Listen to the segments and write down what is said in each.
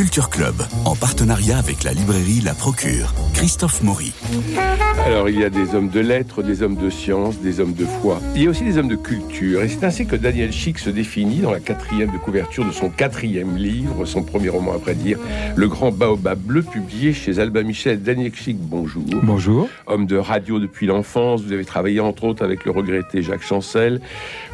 Culture Club, en partenariat avec la librairie La Procure. Christophe Maury. Alors, il y a des hommes de lettres, des hommes de science, des hommes de foi. Il y a aussi des hommes de culture. Et c'est ainsi que Daniel Chic se définit dans la quatrième de couverture de son quatrième livre, son premier roman après dire, Le Grand Baobab Bleu, publié chez Albin Michel. Daniel Chic, bonjour. Bonjour. Homme de radio depuis l'enfance, vous avez travaillé entre autres avec le regretté Jacques Chancel.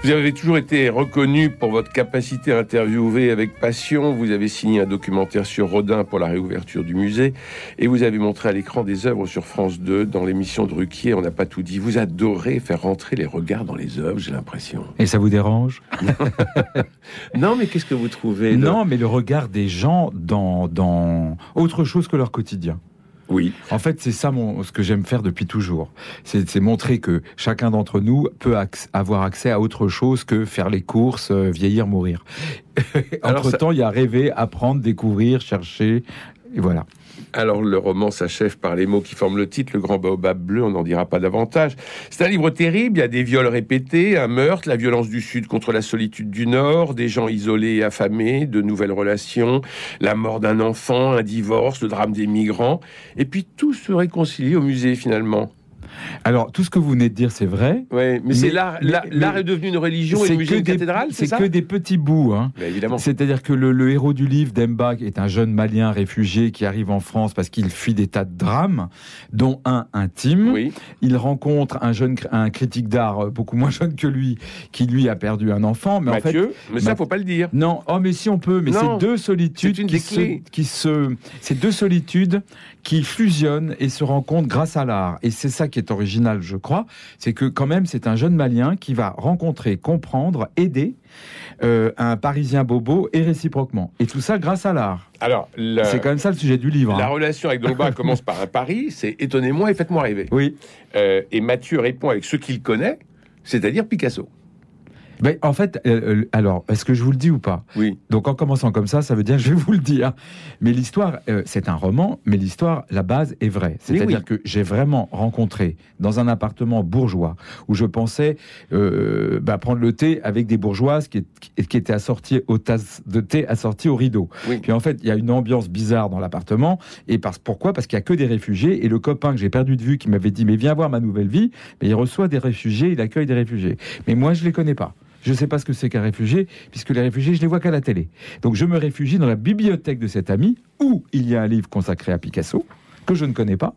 Vous avez toujours été reconnu pour votre capacité à interviewer avec passion. Vous avez signé un documentaire sur Rodin pour la réouverture du musée. Et vous avez montré à l'écran des œuvres sur France 2 dans l'émission de Ruquier. On n'a pas tout dit. Vous adorez faire rentrer les regards dans les œuvres, j'ai l'impression. Et ça vous dérange? Non, mais qu'est-ce que vous trouvez Non, mais le regard des gens dans, dans autre chose que leur quotidien. Oui. En fait, c'est ça mon, ce que j'aime faire depuis toujours. C'est montrer que chacun d'entre nous peut avoir accès à autre chose que faire les courses, euh, vieillir, mourir. Entre-temps, il y a rêver, apprendre, découvrir, chercher, et voilà. Alors le roman s'achève par les mots qui forment le titre, le grand baobab bleu, on n'en dira pas davantage. C'est un livre terrible, il y a des viols répétés, un meurtre, la violence du Sud contre la solitude du Nord, des gens isolés et affamés, de nouvelles relations, la mort d'un enfant, un divorce, le drame des migrants, et puis tout se réconcilie au musée finalement. Alors, tout ce que vous venez de dire, c'est vrai. Oui, mais, c'est l'art. L'art est devenu une religion et une cathédrale, c'est que des petits bouts. Hein. évidemment. C'est-à-dire que le, héros du livre, Demba, est un jeune Malien réfugié qui arrive en France parce qu'il fuit des tas de drames, dont un intime. Oui. Il rencontre un jeune, un critique d'art euh, beaucoup moins jeune que lui, qui lui a perdu un enfant. Mais Mathieu, en fait, mais ça, faut pas le dire. Non, oh, mais si on peut. Mais c'est deux solitudes qui, se, qui se, c'est deux solitudes qui fusionnent et se rencontrent grâce à l'art. Et c'est ça qui est original, je crois, c'est que quand même c'est un jeune Malien qui va rencontrer, comprendre, aider euh, un Parisien bobo et réciproquement. Et tout ça grâce à l'art. Alors, c'est quand même ça le sujet du livre. La hein. relation avec Dolba commence par un pari, c'est étonnez-moi et faites-moi rêver. Oui. Euh, et Mathieu répond avec ce qu'il connaît, c'est-à-dire Picasso. Ben, en fait, euh, euh, alors, est-ce que je vous le dis ou pas? Oui. Donc en commençant comme ça, ça veut dire que je vais vous le dire. Mais l'histoire, euh, c'est un roman, mais l'histoire, la base est vraie. C'est-à-dire que j'ai vraiment rencontré dans un appartement bourgeois où je pensais bah, prendre le thé avec des bourgeoises qui, qui étaient assorties aux tasses de thé assorties au rideau. Puis en fait, il y a une ambiance bizarre dans l'appartement. Et parce, pourquoi? Parce qu'il y a que des réfugiés. Et le copain que j'ai perdu de vue qui m'avait dit mais viens voir ma nouvelle vie, mais il reçoit des réfugiés, il accueille des réfugiés. Mais moi, je les connais pas. Je ne sais pas ce que c'est qu'un réfugié, puisque les réfugiés, je les vois qu'à la télé. Donc je me réfugie dans la bibliothèque de cet ami, où il y a un livre consacré à Picasso, que je ne connais pas.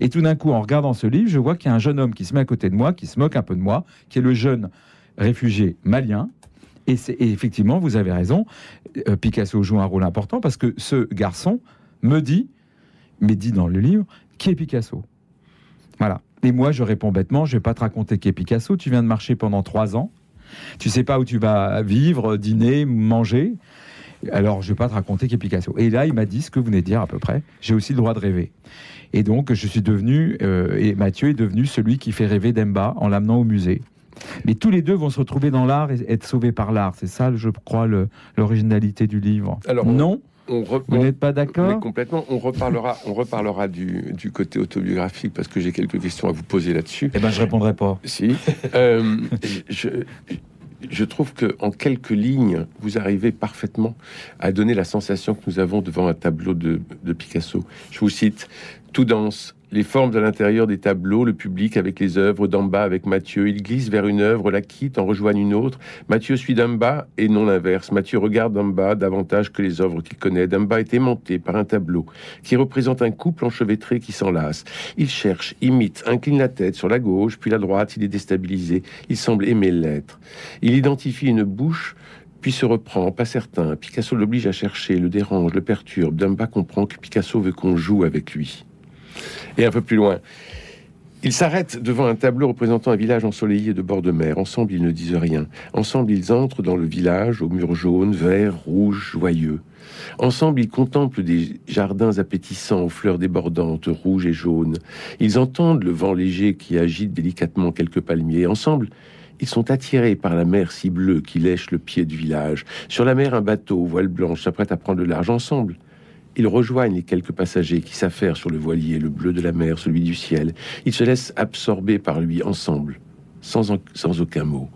Et tout d'un coup, en regardant ce livre, je vois qu'il y a un jeune homme qui se met à côté de moi, qui se moque un peu de moi, qui est le jeune réfugié malien. Et, effectivement, vous avez raison, euh, Picasso joue un rôle important parce que ce garçon me dit, mais dit dans le livre, qui est Picasso Voilà. Et moi, je réponds bêtement, je vais pas te raconter qui est Picasso. Tu viens de marcher pendant trois ans. Tu sais pas où tu vas vivre, dîner, manger. Alors, je vais pas te raconter qui est Picasso. Et là, il m'a dit ce que vous venez de dire à peu près. J'ai aussi le droit de rêver. Et donc, je suis devenu, euh, et Mathieu est devenu celui qui fait rêver Demba en l'amenant au musée. Mais tous les deux vont se retrouver dans l'art et être sauvés par l'art. C'est ça, je crois, l'originalité du livre. Alors, non on Vous n'êtes pas d'accord Complètement. On reparlera, on reparlera du, côté autobiographique parce que j'ai quelques questions à vous poser là-dessus. Eh ben, je répondrai pas. Si. Euh, je, je trouve que en quelques lignes, vous arrivez parfaitement à donner la sensation que nous avons devant un tableau de, de Picasso. Je vous cite tout danse, les formes de l'intérieur des tableaux, le public avec les œuvres d'en bas avec Mathieu. Il glisse vers une œuvre, la quitte, en rejoigne une autre. Mathieu suit d'en bas et non l'inverse. Mathieu regarde d'en bas davantage que les œuvres qu'il connaît. D'en bas est aimanté par un tableau qui représente un couple enchevêtré qui s'enlace. Il cherche, imite, incline la tête sur la gauche, puis la droite. Il est déstabilisé. Il semble aimer l'être. Il identifie une bouche puis se reprend, pas certain. Picasso l'oblige à chercher, le dérange, le perturbe. Dumba comprend que Picasso veut qu'on joue avec lui. Et un peu plus loin, ils s'arrêtent devant un tableau représentant un village ensoleillé de bord de mer. Ensemble, ils ne disent rien. Ensemble, ils entrent dans le village aux murs jaunes, verts, rouges, joyeux. Ensemble, ils contemplent des jardins appétissants aux fleurs débordantes, rouges et jaunes. Ils entendent le vent léger qui agite délicatement quelques palmiers. Ensemble, ils sont attirés par la mer si bleue qui lèche le pied du village. Sur la mer, un bateau, voile blanche, s'apprête à prendre le large. Ensemble, ils rejoignent les quelques passagers qui s'affairent sur le voilier, le bleu de la mer, celui du ciel. Ils se laissent absorber par lui ensemble. sans, sans aucun mot.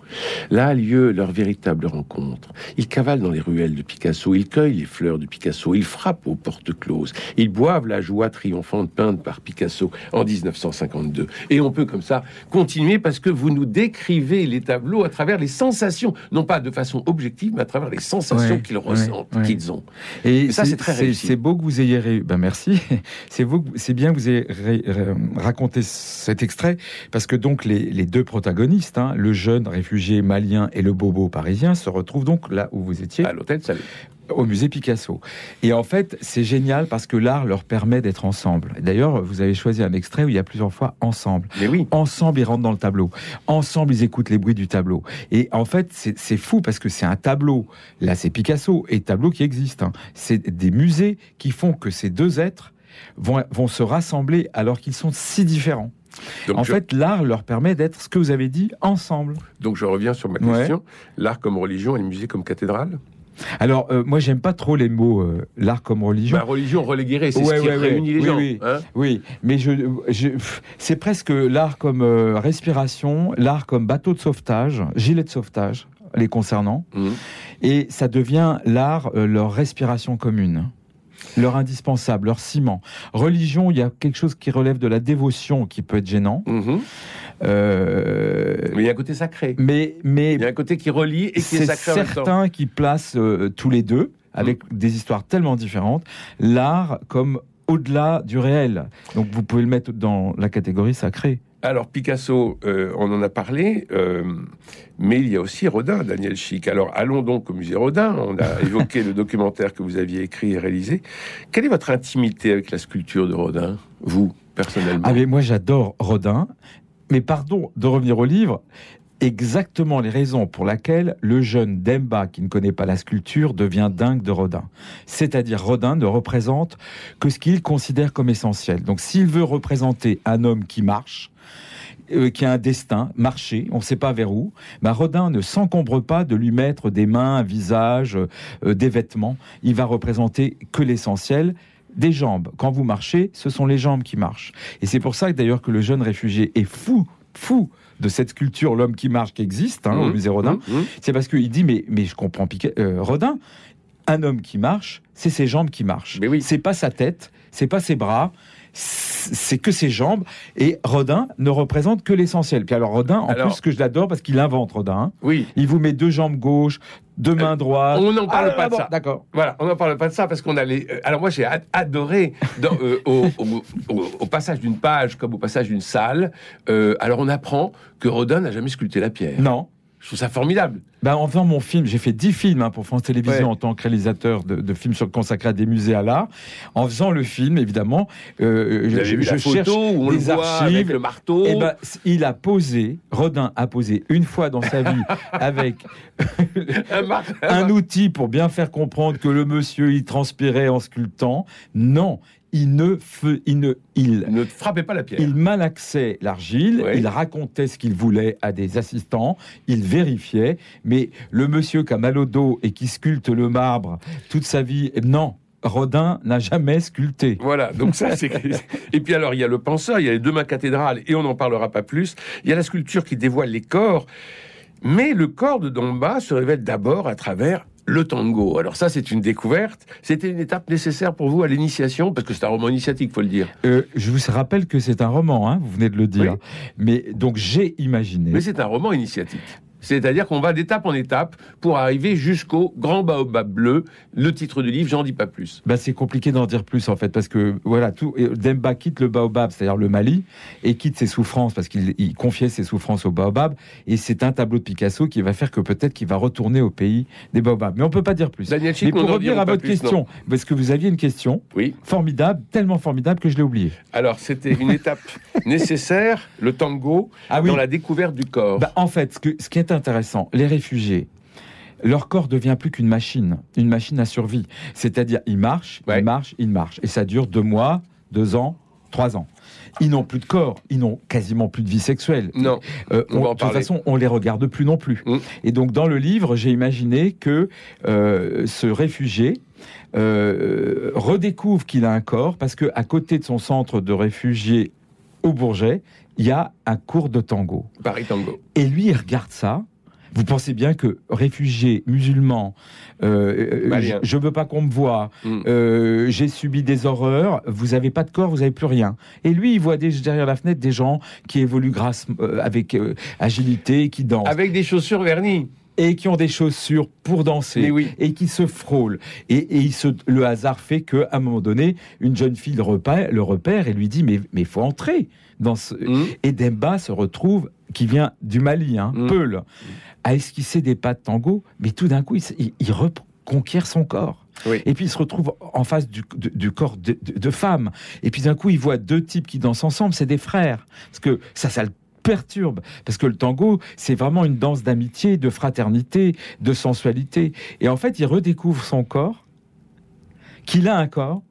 Là a lieu leur véritable rencontre. Ils cavalent dans les ruelles de Picasso, ils cueillent les fleurs de Picasso, ils frappent aux portes closes, ils boivent la joie triomphante peinte par Picasso en 1952. Et on peut comme ça continuer parce que vous nous décrivez les tableaux à travers les sensations, non pas de façon objective, mais à travers les sensations qu'ils ressentent, qu'ils ont. Et, ça, c'est très réussi. C'est beau que vous ayez... Ré... Ben merci. C'est c'est bien que vous ayez raconté cet extrait, parce que donc les, les deux protagonistes, hein, le jeune réfugié malien et le bobo parisien, se retrouvent donc là où vous étiez. À l'hôtel Salut au musée Picasso. Et en fait, c'est génial parce que l'art leur permet d'être ensemble. D'ailleurs, vous avez choisi un extrait où il y a plusieurs fois ensemble. Mais oui. Ensemble, ils rentrent dans le tableau. Ensemble, ils écoutent les bruits du tableau. Et en fait, c'est fou parce que c'est un tableau. Là, c'est Picasso et tableau qui existe. Hein. C'est des musées qui font que ces deux êtres vont, vont se rassembler alors qu'ils sont si différents. En fait, l'art leur permet d'être ce que vous avez dit ensemble. Donc je reviens sur ma question. L'art comme religion et le musée comme cathédrale? Alors, euh, moi, j'aime pas trop les mots euh, l'art comme religion. Bah, religion reléguée, c'est ce qui réunit les gens. Hein. Oui, mais je, c'est presque l'art comme euh, respiration, l'art comme bateau de sauvetage, gilet de sauvetage, les concernant. Mmh. Et ça devient l'art, leur respiration commune leur indispensable, leur ciment. Religion, il y a quelque chose qui relève de la dévotion qui peut être gênant. Mmh. Euh, mais il y a un côté sacré. Mais, mais il y a un côté qui relie et qui est, sacré. Certains qui placent euh, tous les deux avec mm. des histoires tellement différentes, l'art comme au-delà du réel. Donc vous pouvez le mettre dans la catégorie sacrée. Alors Picasso, euh, on en a parlé, mais il y a aussi Rodin, Daniel Chic. Alors allons donc au musée Rodin. On a évoqué le documentaire que vous aviez écrit et réalisé. Quelle est votre intimité avec la sculpture de Rodin, vous personnellement? Ah mais Moi j'adore Rodin. Mais pardon de revenir au livre, exactement les raisons pour lesquelles le jeune Demba, qui ne connaît pas la sculpture, devient dingue de Rodin. C'est-à-dire Rodin ne représente que ce qu'il considère comme essentiel. Donc s'il veut représenter un homme qui marche, euh, qui a un destin, marcher, on ne sait pas vers où, bah Rodin ne s'encombre pas de lui mettre des mains, un visage, euh, des vêtements. Il va représenter que l'essentiel, des jambes. Quand vous marchez, ce sont les jambes qui marchent. Et c'est pour ça d'ailleurs que le jeune réfugié est fou, fou de cette sculpture l'homme qui marche qui existe hein, au mmh. musée Rodin. Mmh. Mmh. C'est parce qu'il dit mais mais je comprends euh, Rodin, un homme qui marche, c'est ses jambes qui marchent. Mais oui. C'est pas sa tête, c'est pas ses bras, c'est que ses jambes. Et Rodin ne représente que l'essentiel. Puis alors Rodin, en plus que je l'adore parce qu'il invente Rodin. Hein. Oui. Il vous met deux jambes gauches, deux mains euh, droites. On n'en parle ah, pas de ça. D'accord. Voilà, on n'en parle pas de ça parce qu'on a les. Euh, alors moi j'ai adoré euh, au, passage d'une page comme au passage d'une salle. alors on apprend que Rodin n'a jamais sculpté la pierre. Non. Je trouve ça formidable. Ben, en faisant mon film, j'ai fait 10 films hein, pour France Télévisions en tant que réalisateur de, films consacrés à des musées à l'art. En faisant le film, évidemment, euh, je, je cherche où des archives. Avec le marteau. Et eh ben, il a posé, Rodin a posé une fois dans sa vie avec un outil pour bien faire comprendre que le monsieur, il transpirait en sculptant. Non, il ne, il ne, il ne frappait pas la pierre. Il malaxait l'argile, il racontait ce qu'il voulait à des assistants, il vérifiait, mais le monsieur qui a mal au dos et qui sculpte le marbre toute sa vie, non, Rodin n'a jamais sculpté. Voilà, donc ça c'est. et puis alors il y a le penseur, il y a les deux mains cathédrales, et on n'en parlera pas plus. Il y a la sculpture qui dévoile les corps, mais le corps de Domba se révèle d'abord à travers le tango. Alors ça, c'est une découverte. C'était une étape nécessaire pour vous à l'initiation, parce que c'est un roman initiatique, faut le dire. Euh, je vous rappelle que c'est un roman, hein, vous venez de le dire. Mais donc j'ai imaginé. Mais c'est un roman initiatique. C'est-à-dire qu'on va d'étape en étape pour arriver jusqu'au grand baobab bleu. Le titre du livre, j'en dis pas plus. Bah, c'est compliqué d'en dire plus en fait, parce que voilà, tout, Demba quitte le baobab, c'est-à-dire le Mali, et quitte ses souffrances, parce qu'il confiait ses souffrances au baobab, et c'est un tableau de Picasso qui va faire que peut-être qu'il va retourner au pays des baobabs. Mais on peut pas dire plus. Daniel Mais pour revenir à votre question, parce que vous aviez une question oui. formidable, tellement formidable que je l'ai oubliée. Alors, c'était une étape nécessaire, le tango, ah dans la découverte du corps. Bah, en fait, ce, que, ce qui est intéressant. Les réfugiés, leur corps devient plus qu'une machine, une machine à survie. C'est-à-dire, ils marchent, ils marchent, ils marchent. Et ça dure deux mois, deux ans, trois ans. Ils n'ont plus de corps, ils n'ont quasiment plus de vie sexuelle. Non. Euh, de toute façon, on les regarde plus non plus. Mm. Et donc, dans le livre, j'ai imaginé que euh, ce réfugié euh, redécouvre qu'il a un corps parce que à côté de son centre de réfugiés au Bourget, il y a un cours de tango. Paris Tango. Et lui, il regarde ça. Vous pensez bien que réfugié musulman, euh, euh, je- je veux pas qu'on me voie, Mm. euh, j'ai subi des horreurs, vous avez pas de corps, vous avez plus rien. Et lui, il voit des- derrière la fenêtre des gens qui évoluent grâce, euh, avec euh, agilité, qui dansent Avec des chaussures vernies. Et qui ont des chaussures pour danser oui. et qui se frôlent. Et, et il se, le hasard fait qu'à un moment donné, une jeune fille le repère, le repère et lui dit mais mais faut entrer dans ce. Mm. Et Demba se retrouve qui vient du Mali, hein, Mm. Peul, à esquisser des pas de tango, mais tout d'un coup il, se- il- il reconquiert son corps. Oui. Et puis il se retrouve en face du, corps de, de, de femme. Et puis d'un coup il voit deux types qui dansent ensemble, c'est des frères. Parce que ça, ça le perturbe. Parce que le tango, c'est vraiment une danse d'amitié, de fraternité, de sensualité. Et en fait, il redécouvre son corps, qu'il a un corps,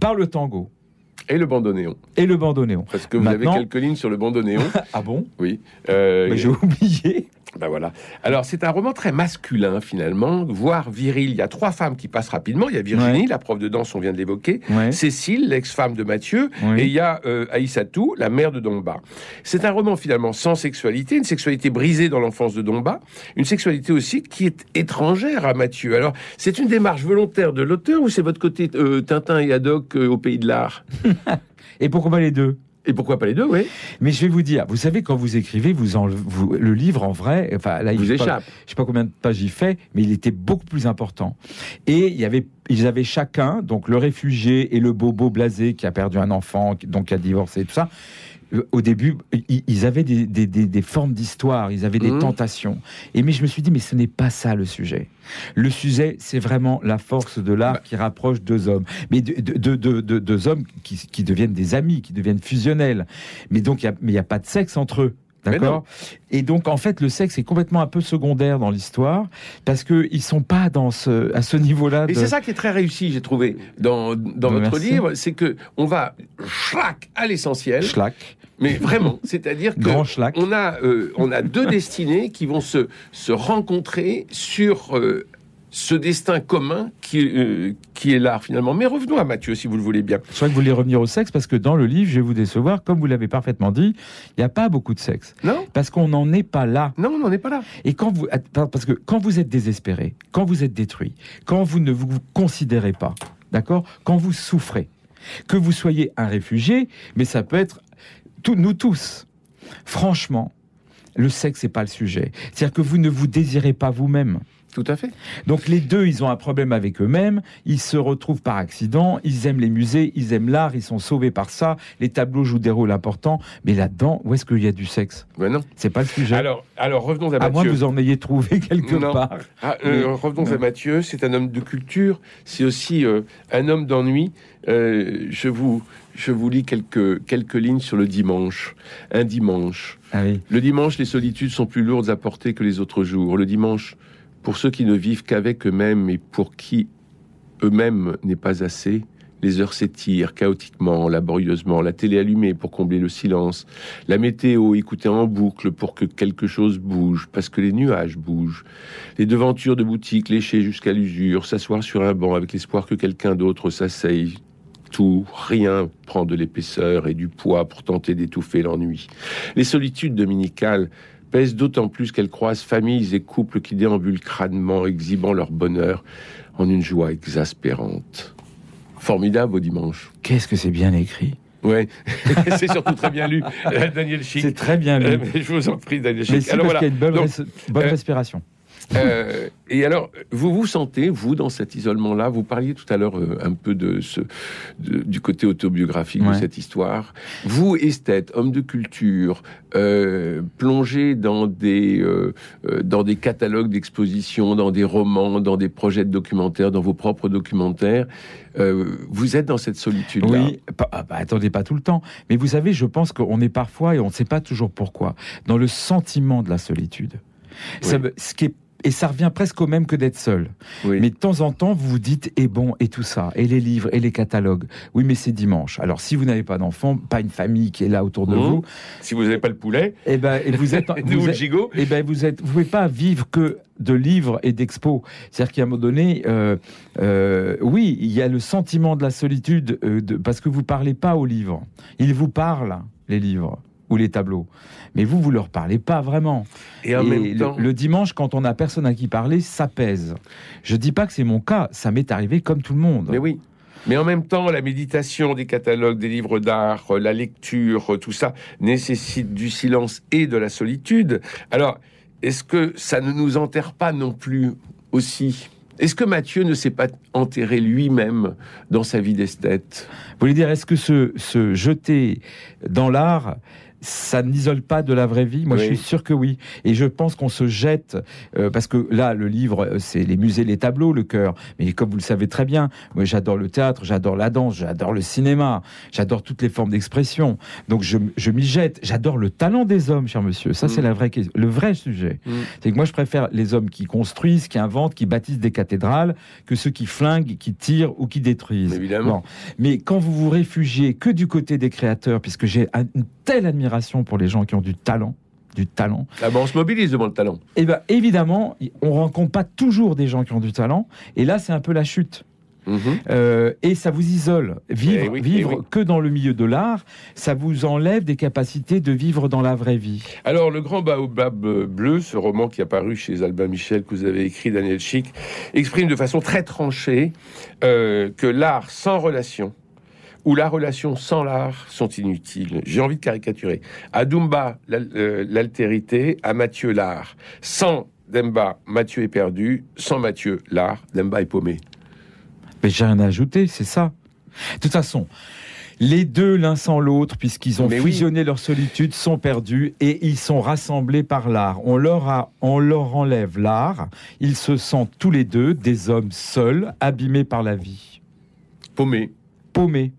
par le tango Et le bandoneon. et le bandoneon. Parce que vous Maintenant- avez quelques lignes sur le bandoneon. Ah bon? Oui. Euh, Mais j'ai oublié. Ben voilà. Alors c'est un roman très masculin finalement, voire viril. Il y a trois femmes qui passent rapidement. Il y a Virginie, Ouais. la prof de danse, on vient de l'évoquer. Ouais. Cécile, l'ex-femme de Mathieu, et il y a euh, Aïssatou, la mère de Domba. C'est un roman finalement sans sexualité, une sexualité brisée dans l'enfance de Domba, une sexualité aussi qui est étrangère à Mathieu. Alors c'est une démarche volontaire de l'auteur ou c'est votre côté euh, Tintin et Haddock euh, au pays de l'art? Et pourquoi pas les deux? Et pourquoi pas les deux, oui Mais je vais vous dire, vous savez, quand vous écrivez, vous, en, vous le livre en vrai, enfin là, il Vous pas- échappe. je sais pas combien de pages il fait, mais il était beaucoup plus important. Et il y avait, ils avaient chacun, donc le réfugié et le bobo blasé qui a perdu un enfant, donc qui a divorcé, tout ça. Au début, ils avaient des, des- des- des formes d'histoire, ils avaient des Mhm. tentations. Et mais je me suis dit, mais ce n'est pas ça le sujet. Le sujet, c'est vraiment la force de l'art Bah. qui rapproche deux hommes, mais de, de- de- de- de- deux hommes qui, qui deviennent des amis, qui deviennent fusionnels. Mais donc, a- il n'y a pas de sexe entre eux. D'accord Et donc, en fait, le sexe est complètement un peu secondaire dans l'histoire parce qu'ils sont pas dans ce, à ce niveau-là. Et c'est ça qui est très réussi, j'ai trouvé, dans, dans Bah, votre merci. livre, c'est que on va schlac à l'essentiel, Schlack, mais vraiment, c'est-à-dire que on a, euh, on a deux destinées qui vont se, se rencontrer sur euh, ce destin commun qui, euh, qui est l'art finalement. Mais revenons à Mathieu, si vous le voulez bien. Je crois que vous voulez revenir au sexe parce que dans le livre, je vais vous décevoir, comme vous l'avez parfaitement dit, il n'y a pas beaucoup de sexe Non parce qu'on n'en est pas là. Non, on n'en est pas là. Et quand vous, parce que quand vous êtes désespéré, quand vous êtes détruit, quand vous ne vous considérez pas, d'accord, quand vous souffrez, que vous soyez un réfugié, mais ça peut être tout, nous tous. Franchement, le sexe n'est pas le sujet. C'est-à-dire que vous ne vous désirez pas vous-même. Tout à fait. Donc les deux, ils ont un problème avec eux-mêmes, ils se retrouvent par accident, ils aiment les musées, ils aiment l'art, ils sont sauvés par ça, les tableaux jouent des rôles importants, mais là-dedans, où est-ce qu'il y a du sexe? Ben non. C'est pas le sujet. Alors, alors revenons à à moins que Mathieu. vous en ayez trouvé quelque Non. part. Ah, euh, Mais- revenons à. Mathieu. C'est un homme de culture. C'est aussi euh, un homme d'ennui. Euh, je vous, je vous lis quelques quelques lignes sur le dimanche. Un dimanche. Ah oui. Le dimanche, les solitudes sont plus lourdes à porter que les autres jours. Le dimanche, pour ceux qui ne vivent qu'avec eux-mêmes et pour qui eux-mêmes n'est pas assez, les heures s'étirent chaotiquement, laborieusement, la télé allumée pour combler le silence, la météo écoutée en boucle pour que quelque chose bouge, parce que les nuages bougent, les devantures de boutiques léchées jusqu'à l'usure, s'asseoir sur un banc avec l'espoir que quelqu'un d'autre s'asseye. Tout, rien prend de l'épaisseur et du poids pour tenter d'étouffer l'ennui. Les solitudes dominicales pèsent d'autant plus qu'elles croisent familles et couples qui déambulent crânement, exhibant leur bonheur en une joie exaspérante. Formidable au dimanche. Qu'est-ce que c'est bien écrit? Ouais, c'est surtout très bien lu, euh, Daniel Chic. C'est très bien Euh, lu. mais je vous en prie, Daniel Chic. Alors parce voilà. y a une bonne, Donc, res- bonne euh, respiration. Euh, et alors, vous vous sentez, vous, dans cet isolement-là, vous parliez tout à l'heure euh, un peu de ce, de- du côté autobiographique de cette histoire. Vous, esthète, homme de culture, euh, plongé dans des, euh, euh, dans des catalogues d'expositions, dans des romans, dans des projets de documentaires, dans vos propres documentaires, euh, vous êtes dans cette solitude-là? Oui, pas- ah bah, attendez pas tout le temps. Mais vous savez, je pense qu'on est parfois, et on ne sait pas toujours pourquoi, dans le sentiment de la solitude. Oui. ce qui est- et ça revient presque au même que d'être seul. Oui. Mais de temps en temps, vous vous dites, et bon, et tout ça, et les livres, et les catalogues. Oui, mais c'est dimanche. Alors, si vous n'avez pas d'enfant, pas une famille qui est là autour de Mhm. vous, Si vous n'avez pas le poulet, et ben, et vous êtes, nous, vous le êtes, gigot, eh ben vous êtes, vous pouvez pas vivre que de livres et d'expos. C'est-à-dire qu'à un moment donné, euh, euh, oui, il y a le sentiment de la solitude euh, de, parce que vous parlez pas aux livres. Ils vous parlent. les livres ou les tableaux. Mais vous, vous leur parlez pas vraiment. Et en même le, temps, le dimanche, quand on a personne à qui parler, ça pèse. Je dis pas que c'est mon cas, ça m'est arrivé comme tout le monde. mais oui. Mais en même temps, la méditation des catalogues, des livres d'art, euh, la lecture, euh, tout ça nécessite du silence et de la solitude. Alors, est-ce que ça ne nous enterre pas non plus aussi? Est-ce que Mathieu ne s'est pas enterré lui-même dans sa vie d'esthète? Vous voulez dire, est-ce que se, se jeter dans l'art, ça n'isole pas de la vraie vie Moi, Oui. je suis sûr que oui. Et je pense qu'on se jette, euh, parce que là, le livre, euh, c'est les musées, les tableaux, le cœur. Mais comme vous le savez très bien, moi, j'adore le théâtre, j'adore la danse, j'adore le cinéma, j'adore toutes les formes d'expression. Donc, je, je m'y jette. J'adore le talent des hommes, cher monsieur. Ça, c'est Mm. la vraie question. Le vrai sujet. Mm. C'est que moi, je préfère les hommes qui construisent, qui inventent, qui bâtissent des cathédrales, que ceux qui flinguent, qui tirent ou qui détruisent. Évidemment. Bon. Mais quand vous vous réfugiez que du côté des créateurs, puisque j'ai un- une telle admiration pour les gens qui ont du talent, du talent, Ah ben, on se mobilise devant le talent. et ben évidemment, on rencontre pas toujours des gens qui ont du talent. Et là, c'est un peu la chute. Mhm. Euh, et ça vous isole. Vivre, Eh oui, vivre eh oui. que dans le milieu de l'art, ça vous enlève des capacités de vivre dans la vraie vie. Alors, Le Grand Baobab euh, Bleu, ce roman qui est apparu chez Albin Michel, que vous avez écrit, Daniel Chic, exprime de façon très tranchée euh, que l'art sans relation ou la relation sans l'art sont inutiles. J'ai envie de caricaturer. À Dumba, euh, l'altérité, à Mathieu, l'art. Sans Demba, Mathieu est perdu. Sans Mathieu, l'art, Demba est paumé. Mais j'ai rien à ajouter, c'est ça. De toute façon, les deux, l'un sans l'autre, puisqu'ils ont Mais oui. fusionné leur solitude, sont perdus et ils sont rassemblés par l'art. On leur, a, on leur enlève l'art. Ils se sentent tous les deux des hommes seuls, abîmés par la vie, Paumé. paumés.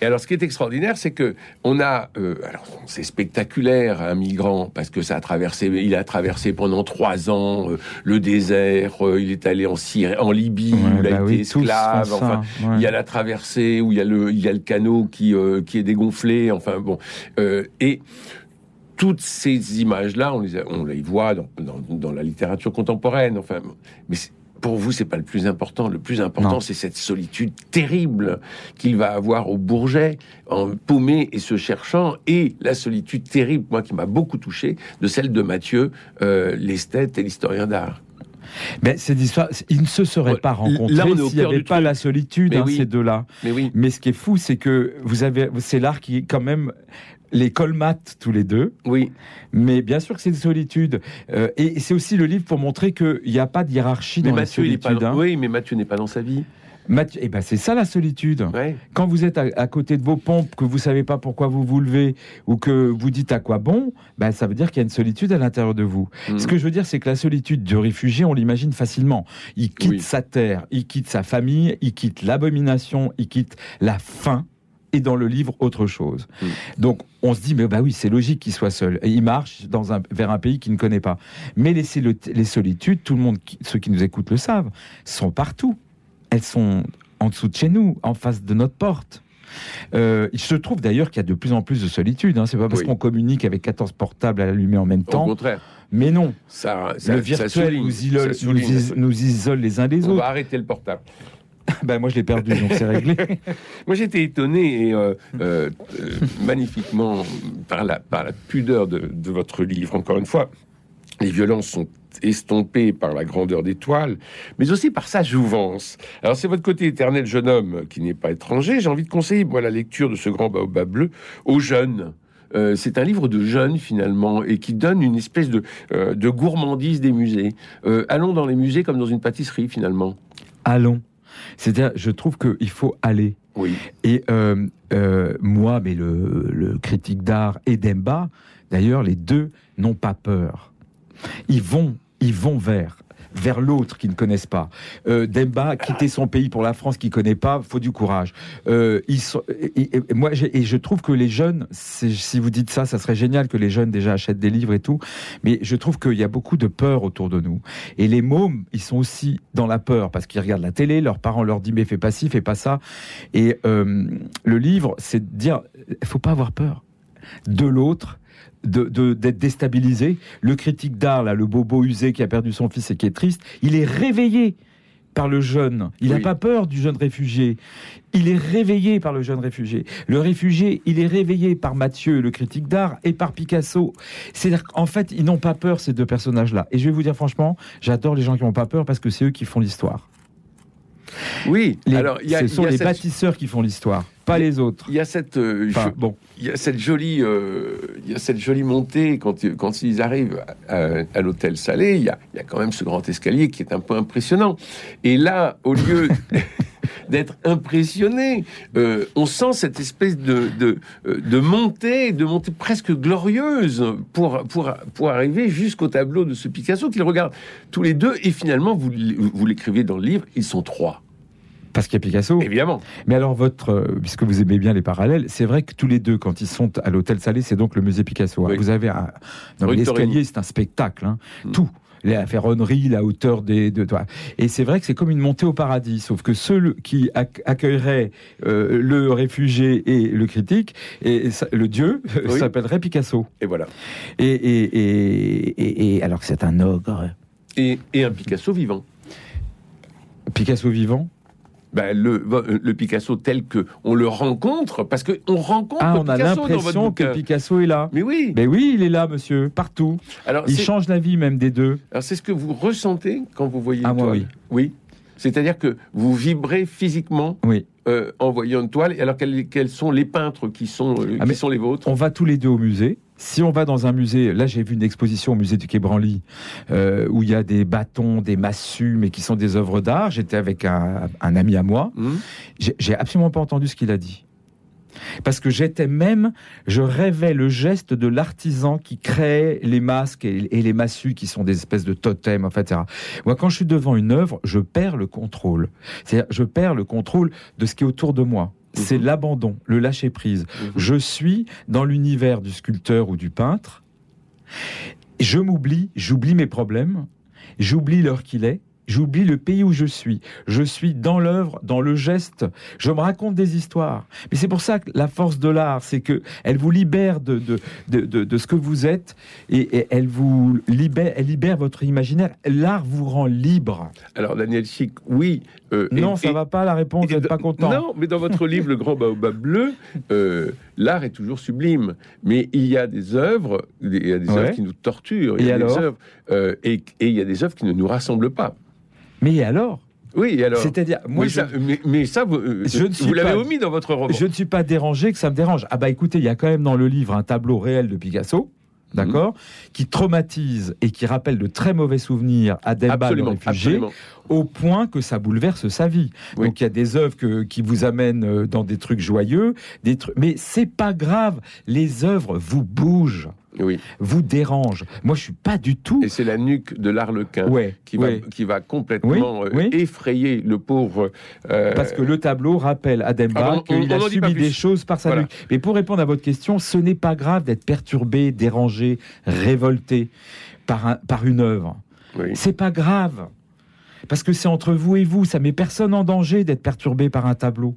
Et alors, ce qui est extraordinaire, c'est que on a, euh, alors c'est spectaculaire, un migrant, parce que ça a traversé, il a traversé pendant trois ans euh, le désert, euh, il est allé en Syrie, en Libye, où il a bah été oui, esclave, enfin, ça, ouais. il y a la traversée où il y a le, il y a le canot qui, qui est dégonflé, enfin bon, et toutes ces images-là, on les, a- on les voit dans, dans, dans la littérature contemporaine, enfin, mais c'est- pour vous, c'est pas le plus important. Le plus important, c'est cette solitude terrible qu'il va avoir au Bourget, en paumé et se cherchant, et la solitude terrible, moi, qui m'a beaucoup touché, de celle de Mathieu, euh, l'esthète et l'historien d'art. Mais cette histoire, ils ne se seraient pas rencontrés s'il n'y avait pas truc. la solitude, hein, oui. ces deux-là. Mais oui, Mais ce qui est fou, c'est que vous avez, c'est l'art qui, quand même, les colmate tous les deux. oui, Mais bien sûr que c'est une solitude. Euh, et c'est aussi le livre pour montrer qu'il n'y a pas de hiérarchie mais dans la il solitude. pas. hein. Oui, mais Mathieu n'est pas dans sa vie. Mathieu- eh ben c'est ça la solitude. Ouais. Quand vous êtes à, à côté de vos pompes, que vous savez pas pourquoi vous vous levez, ou que vous dites à quoi bon, ben ça veut dire qu'il y a une solitude à l'intérieur de vous. Mhm. Ce que je veux dire, c'est que la solitude du réfugié, on l'imagine facilement. Il quitte Oui. sa terre, il quitte sa famille, il quitte l'abomination, il quitte la faim. Et dans le livre, autre chose. Donc, on se dit, mais bah oui, c'est logique qu'il soit seul. Et il marche dans un, vers un pays qu'il ne connaît pas. Mais les, les solitudes, tout le monde, ceux qui nous écoutent le savent, sont partout. Elles sont en dessous de chez nous, en face de notre porte. Euh, il se trouve d'ailleurs qu'il y a de plus en plus de solitude. Hein. C'est pas parce Oui. qu'on communique avec 14 portables à l'allumer en même Au temps. contraire, Mais non, ça, ça, le ça virtuel souligne, nous, isole, nous, les uns des On autres. va arrêter le portable. Ben, moi, je l'ai perdu, donc c'est réglé. Moi, j'étais étonné et euh, euh, euh, magnifiquement par la, par la pudeur de, de votre livre. Encore une fois, les violences sont estompées par la grandeur des toiles, mais aussi par sa jouvence. Alors, c'est votre côté éternel jeune homme qui n'est pas étranger. J'ai envie de conseiller, moi, la lecture de ce grand baobab bleu aux jeunes. Euh, c'est un livre de jeunes finalement et qui donne une espèce de, euh, de gourmandise des musées. Euh, allons dans les musées comme dans une pâtisserie finalement. Allons. C'est-à-dire, je trouve qu'il faut aller. Oui. Et euh, euh, moi, mais le, le critique d'art et Demba, d'ailleurs, les deux n'ont pas peur. Ils vont, ils vont vers vers l'autre qu'ils ne connaissent pas. Euh, Demba, quitter son pays pour la France qu'il connaît pas, faut du courage. Euh, ils sont, et, moi, et je trouve que les jeunes, si vous dites ça, ça serait génial que les jeunes déjà achètent des livres et tout, mais je trouve qu'il y a beaucoup de peur autour de nous. Et les mômes, ils sont aussi dans la peur parce qu'ils regardent la télé, leurs parents leur disent mais fais pas ci, fais pas ça. Et euh, le livre, c'est de dire, il faut pas avoir peur de l'autre, de- de- d'être déstabilisé. Le critique d'art, là, le bobo usé qui a perdu son fils et qui est triste, il est réveillé. par le jeune. Il n'a pas peur du jeune réfugié. Il est réveillé par le jeune réfugié. Le réfugié, il est réveillé par Mathieu, le critique d'art, et par Picasso. C'est-à-dire qu'en fait, ils n'ont pas peur, ces deux personnages-là. Et je vais vous dire franchement, j'adore les gens qui n'ont pas peur parce que c'est eux qui font l'histoire. Oui, alors y a, ce sont les bâtisseurs qui font l'histoire, pas les autres. Il y a cette, euh, bon, il y a cette jolie, euh, il y a cette jolie montée quand quand ils arrivent à, l'hôtel Salé. Il y, a, il y a quand même ce grand escalier qui est un peu impressionnant. Et là, au lieu d'être impressionné, euh, on sent cette espèce de, de, de montée, de montée presque glorieuse pour pour pour arriver jusqu'au tableau de ce Picasso qu'ils regardent tous les deux. Et finalement, vous vous l'écrivez dans le livre, ils sont trois. Parce qu'il y a Picasso. Évidemment. Mais alors, votre, euh, puisque vous aimez bien les parallèles, c'est vrai que tous les deux, quand ils sont à l'hôtel Salé, c'est donc le musée Picasso. Hein. Vous avez un. l'escalier, c'est un spectacle. Hein. Mm. Tout la ferronnerie, la hauteur des. De, et c'est vrai que c'est comme une montée au paradis, sauf que ceux qui accueilleraient euh, le réfugié et le critique, et, le dieu, s'appellerait Picasso. Et voilà. Et, et, et alors que c'est un ogre. Et, un Picasso vivant. Picasso vivant? Ben, le, le, Picasso tel que on le rencontre, parce que on rencontre ah, on a l'impression que Picasso est là. Mais oui. Mais oui, il est là, monsieur, partout. Alors, il change la vie même des deux. Alors c'est ce que vous ressentez quand vous voyez ah, une toile. oui. Oui. C'est-à-dire que vous vibrez physiquement oui. Euh, en voyant une toile. Alors quels, quels sont les peintres qui sont, euh, ah, qui sont les vôtres? On va tous les deux au musée. Si on va dans un musée, là j'ai vu une exposition au musée du Quai Branly euh, où il y a des bâtons, des massues, mais qui sont des œuvres d'art. J'étais avec un, ami à moi. Mmh. J'ai absolument pas entendu ce qu'il a dit. Parce que j'étais même, je rêvais le geste de l'artisan qui crée les masques et, les massues qui sont des espèces de totems, etc. Moi, quand je suis devant une œuvre, je perds le contrôle. C'est-à-dire, je perds le contrôle de ce qui est autour de moi c'est mhm. l'abandon, le lâcher prise. Mhm. Je suis dans l'univers du sculpteur ou du peintre. Je m'oublie, j'oublie mes problèmes, j'oublie l'heure qu'il est, J'oublie le pays où je suis. Je suis dans l'œuvre, dans le geste. Je me raconte des histoires. Mais c'est pour ça que la force de l'art, c'est que elle vous libère de, de, de, de, ce que vous êtes et, elle vous libère, elle libère votre imaginaire. L'art vous rend libre. Alors, Daniel Chic, oui. Euh, non, ça va pas, la réponse, vous n'êtes pas content. Non, mais dans votre livre, Le Grand Baobab Bleu, euh, l'art est toujours sublime. Mais il y a des œuvres, il y a des œuvres qui nous torturent. Il y a des œuvres, euh, et, et il y a des œuvres qui ne nous rassemblent pas. Mais alors? Oui, alors? C'est-à-dire, moi, ça, mais, ça, vous, euh, vous l'avez omis dans votre roman. Je ne suis pas dérangé que ça me dérange. Ah bah écoutez, il y a quand même dans le livre un tableau réel de Picasso. D'accord Qui traumatise et qui rappelle de très mauvais souvenirs à Demba, le réfugié, au point que ça bouleverse sa vie. Donc il y a des œuvres qui vous amènent euh, dans des trucs joyeux, des trucs... mais c'est pas grave. Les œuvres vous bougent oui. vous dérange. Moi, je suis pas du tout. Et c'est la nuque de l'arlequin qui, va, qui va complètement euh, effrayer le pauvre. Euh, Parce que le tableau rappelle à Demba ah qu'il a subi des choses par sa nuque. Mais pour répondre à votre question, ce n'est pas grave d'être perturbé, dérangé, révolté par, un, par une œuvre. C'est pas grave. Parce que c'est entre vous et vous, ça met personne en danger d'être perturbé par un tableau.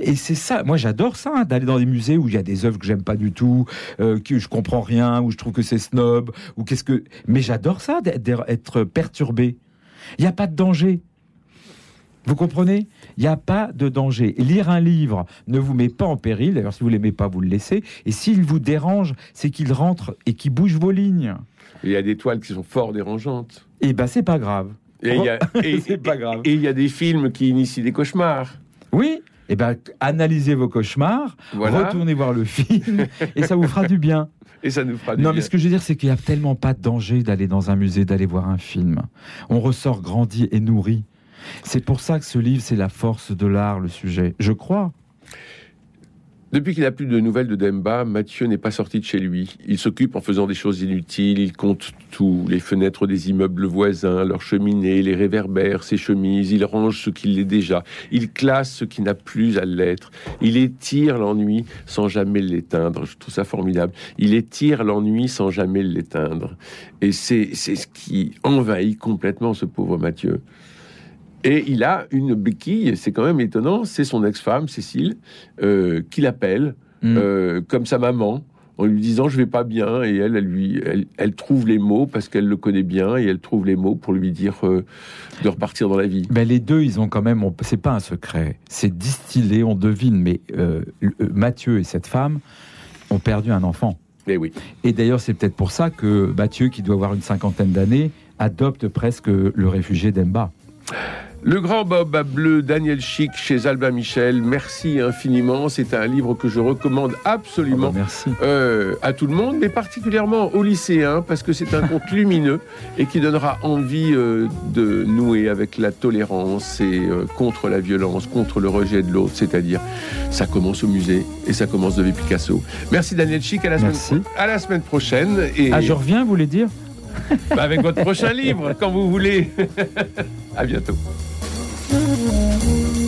Et c'est ça, moi j'adore ça, hein, d'aller dans des musées où il y a des œuvres que j'aime pas du tout, euh, que je comprends rien, où je trouve que c'est snob, ou qu'est-ce que. Mais j'adore ça, d'être perturbé. Il n'y a pas de danger. Vous comprenez? Il n'y a pas de danger. Lire un livre ne vous met pas en péril. D'ailleurs, si vous l'aimez pas, vous le laissez. Et s'il vous dérange, c'est qu'il rentre et qu'il bouge vos lignes. Il y a des toiles qui sont fort dérangeantes. Et eh ben, c'est pas grave. Et il pas grave. Et il y a des films qui initient des cauchemars. Oui, eh ben, analysez vos cauchemars, retournez voir le film, et ça vous fera du bien. Et ça nous fera du non, bien. mais ce que je veux dire, c'est qu'il n'y a tellement pas de danger d'aller dans un musée, d'aller voir un film. On ressort grandi et nourri. C'est pour ça que ce livre, c'est la force de l'art, le sujet. Je crois. Depuis qu'il n'a plus de nouvelles de Demba, Mathieu n'est pas sorti de chez lui. Il s'occupe en faisant des choses inutiles, il compte tout, les fenêtres des immeubles voisins, leurs cheminées, les réverbères, ses chemises, il range ce qui l'est déjà, il classe ce qui n'a plus à l'être, il étire l'ennui sans jamais l'éteindre. Je trouve ça formidable. Il étire l'ennui sans jamais l'éteindre. Et c'est ce qui envahit complètement ce pauvre Mathieu. Et il a une béquille, c'est quand même étonnant, c'est son ex-femme, Cécile, euh, qui l'appelle, mm. euh, comme sa maman, en lui disant je vais pas bien et elle elle lui elle, trouve les mots parce qu'elle le connaît bien et elle trouve les mots pour lui dire euh, de repartir dans la vie. Mais les deux ils ont quand même c'est pas un secret, c'est distillé, on devine mais euh, Mathieu et cette femme ont perdu un enfant. Et eh oui. Et d'ailleurs c'est peut-être pour ça que Mathieu qui doit avoir une cinquantaine d'années adopte presque le réfugié d'Emba. Le grand Bob à bleu, Daniel Chic chez Albin Michel. Merci infiniment. C'est un livre que je recommande absolument ah bah euh, à tout le monde, mais particulièrement aux lycéens, parce que c'est un conte lumineux et qui donnera envie euh, de nouer avec la tolérance et euh, contre la violence, contre le rejet de l'autre. C'est-à-dire, ça commence au musée et ça commence de Picasso. Merci Daniel Chic. À la, semaine, à la semaine prochaine. Et... Ah, je reviens, vous voulez dire? Bah, Avec votre prochain livre, quand vous voulez. à bientôt. Mm-hmm.